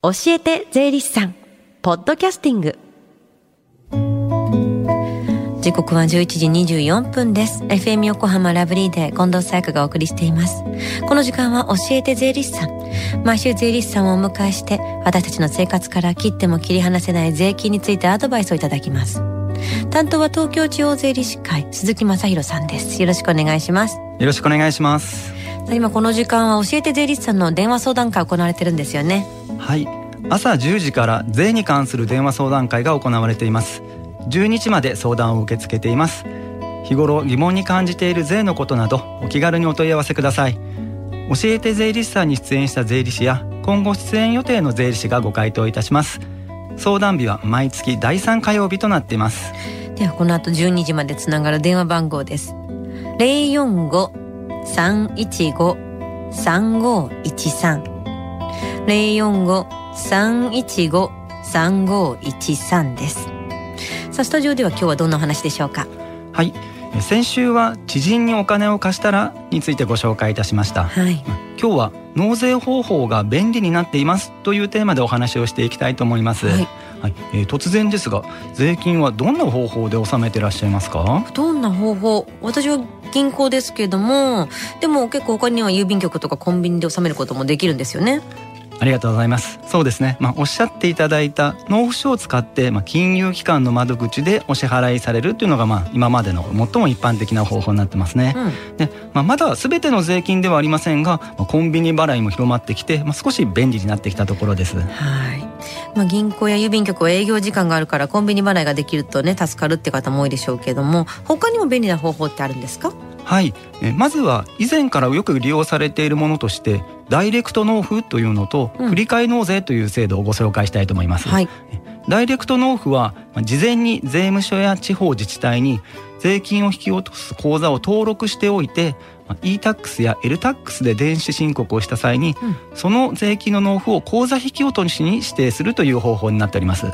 教えて税理士さん。ポッドキャスティング。時刻は11時24分です。FM 横浜ラブリーで近藤沙耶香がお送りしています。この時間は教えて税理士さん。毎週税理士さんをお迎えして私たちの生活から切っても切り離せない税金についてアドバイスをいただきます。担当は東京地方税理士会鈴木正弘さんです。よろしくお願いします。よろしくお願いします。今この時間は教えて税理士さんの電話相談会行われてるんですよねはい。朝10時から税に関する電話相談会が行われています。12日まで相談を受け付けています。日頃疑問に感じている税のことなどお気軽にお問い合わせください。教えて税理士さんに出演した税理士や今後出演予定の税理士がご回答いたします。相談日は毎月第3火曜日となっています。ではこの後12時までつながる電話番号です。045-315-3513 045-315-3513です。さあスタジオでは今日はどんなお話でしょうか？はい。先週は知人にお金を貸したらについてご紹介いたしました、はい、今日は納税方法が便利になっていますというテーマでお話をしていきたいと思います、はい、はい、えー、突然ですが税金はどんな方法で納めていらっしゃいますか？どんな方法？私は銀行ですけどもでも結構他には郵便局とかコンビニで納めることもできるんですよねありがとうございます。そうですね。まあ、おっしゃっていただいた納付書を使って、まあ、金融機関の窓口でお支払いされるというのが、まあ、今までの最も一般的な方法になってますね。うん、で、まあ、まだ全ての税金ではありませんが、まあ、コンビニ払いも広まってきて、まあ、少し便利になってきたところです。はい。まあ、銀行や郵便局は営業時間があるからコンビニ払いができるとね助かるって方も多いでしょうけども他にも便利な方法ってあるんですか？はい。えまずは以前からよく利用されているものとしてダイレクト納付というのと、振り替え納税という制度をご紹介したいと思います、はい、ダイレクト納付は事前に税務署や地方自治体に税金を引き落とす口座を登録しておいて e-tax や l-tax で電子申告をした際に、うん、その税金の納付を口座引き落としに指定するという方法になっております、うん、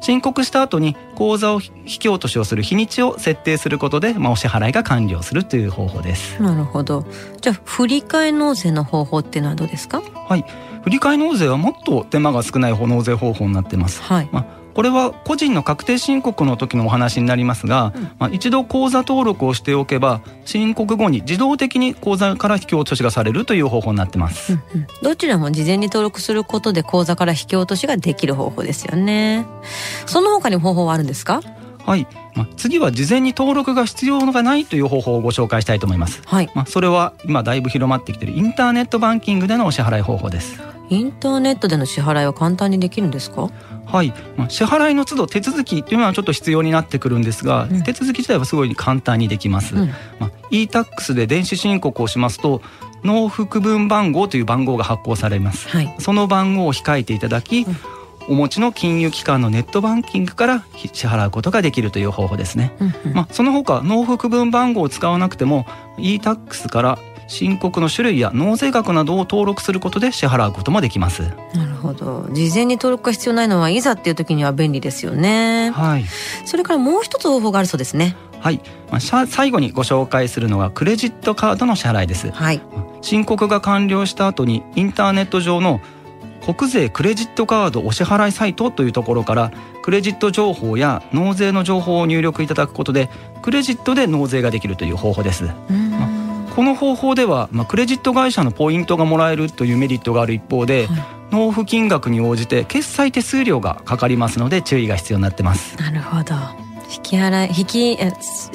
申告した後に口座を引き落としをする日にちを設定することで、まあ、お支払いが完了するという方法です。なるほど。じゃあ振り替え納税の方法っていうのはどうですか？はい振り替え納税はもっと手間が少ない納税方法になっています、はい。まあこれは個人の確定申告の時のお話になりますが、うん、まあ、一度口座登録をしておけば申告後に自動的に口座から引き落としがされるという方法になってます、うんうん、どちらも事前に登録することで口座から引き落としができる方法ですよね。その他に方法はあるんですか？はい、まあ、次は事前に登録が必要がないという方法をご紹介したいと思います。はい、まあ、それは今だいぶ広まってきているインターネットバンキングでのお支払い方法です。インターネットでの支払いは簡単にできるんですか？はい、まあ、支払いの都度手続きっていうのはちょっと必要になってくるんですが、うん、手続き自体はすごい簡単にできます。うん、まあ、e-tax で電子申告をしますと納付区分番号という番号が発行されます。はい、その番号を控えていただき、うんお持ちの金融機関のネットバンキングから支払うことができるという方法ですね。うんうん、まあ、その他納付区分番号を使わなくても e-tax から申告の種類や納税額などを登録することで支払うこともできます。なるほど。事前に登録が必要ないのはいざっていう時には便利ですよね。はい。それからもう一つ方法があるそうですね。はい。まあ、最後にご紹介するのはクレジットカードの支払いです。はい。申告が完了した後にインターネット上の国税クレジットカードお支払いサイトというところからクレジット情報や納税の情報を入力いただくことでクレジットで納税ができるという方法です。うん。この方法では、まあ、クレジット会社のポイントがもらえるというメリットがある一方で、はい、納付金額に応じて決済手数料がかかりますので注意が必要になってます。なるほど引き払い引き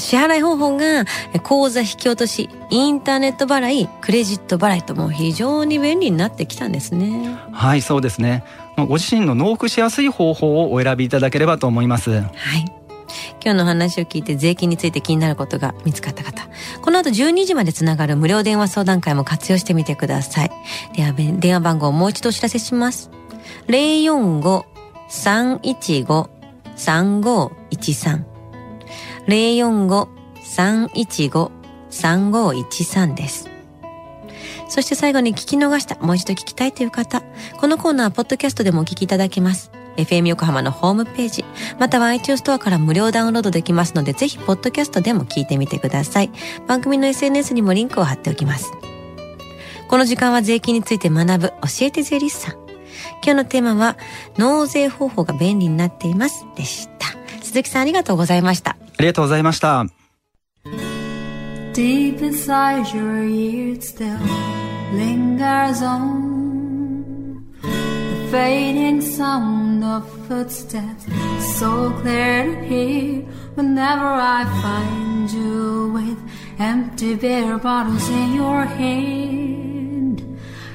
支払い方法が口座引き落としインターネット払いクレジット払いとも非常に便利になってきたんですね。はいそうですね。ご自身の納付しやすい方法をお選びいただければと思います。はい。今日の話を聞いて税金について気になることが見つかった方、この後12時までつながる無料電話相談会も活用してみてください。では、電話番号をもう一度お知らせします。3513 045-315-3513です。そして最後に聞き逃した、もう一度聞きたいという方、このコーナーはポッドキャストでもお聞きいただけます。FM 横浜のホームページ、または iTunes ストアから無料ダウンロードできますので、ぜひ、ポッドキャストでも聞いてみてください。番組の SNS にもリンクを貼っておきます。この時間は税金について学ぶ、教えて税理士さん。今日のテーマは、納税方法が便利になっています。でした。鈴木さんありがとうございました。ありがとうございました。Deep inside your ears still lingers on the fading sound of footsteps, so clear to hear whenever I find you with empty beer bottles in your hand.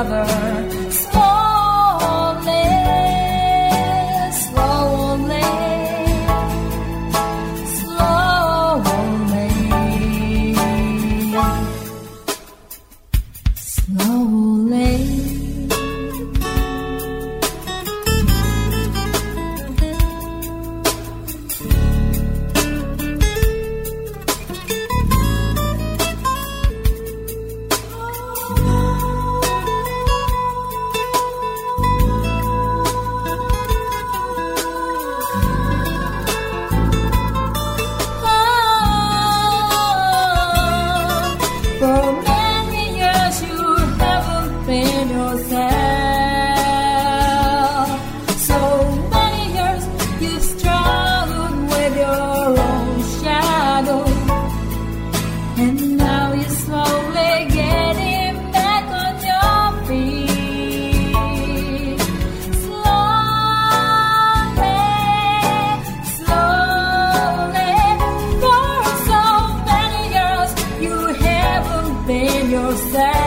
another Thursday.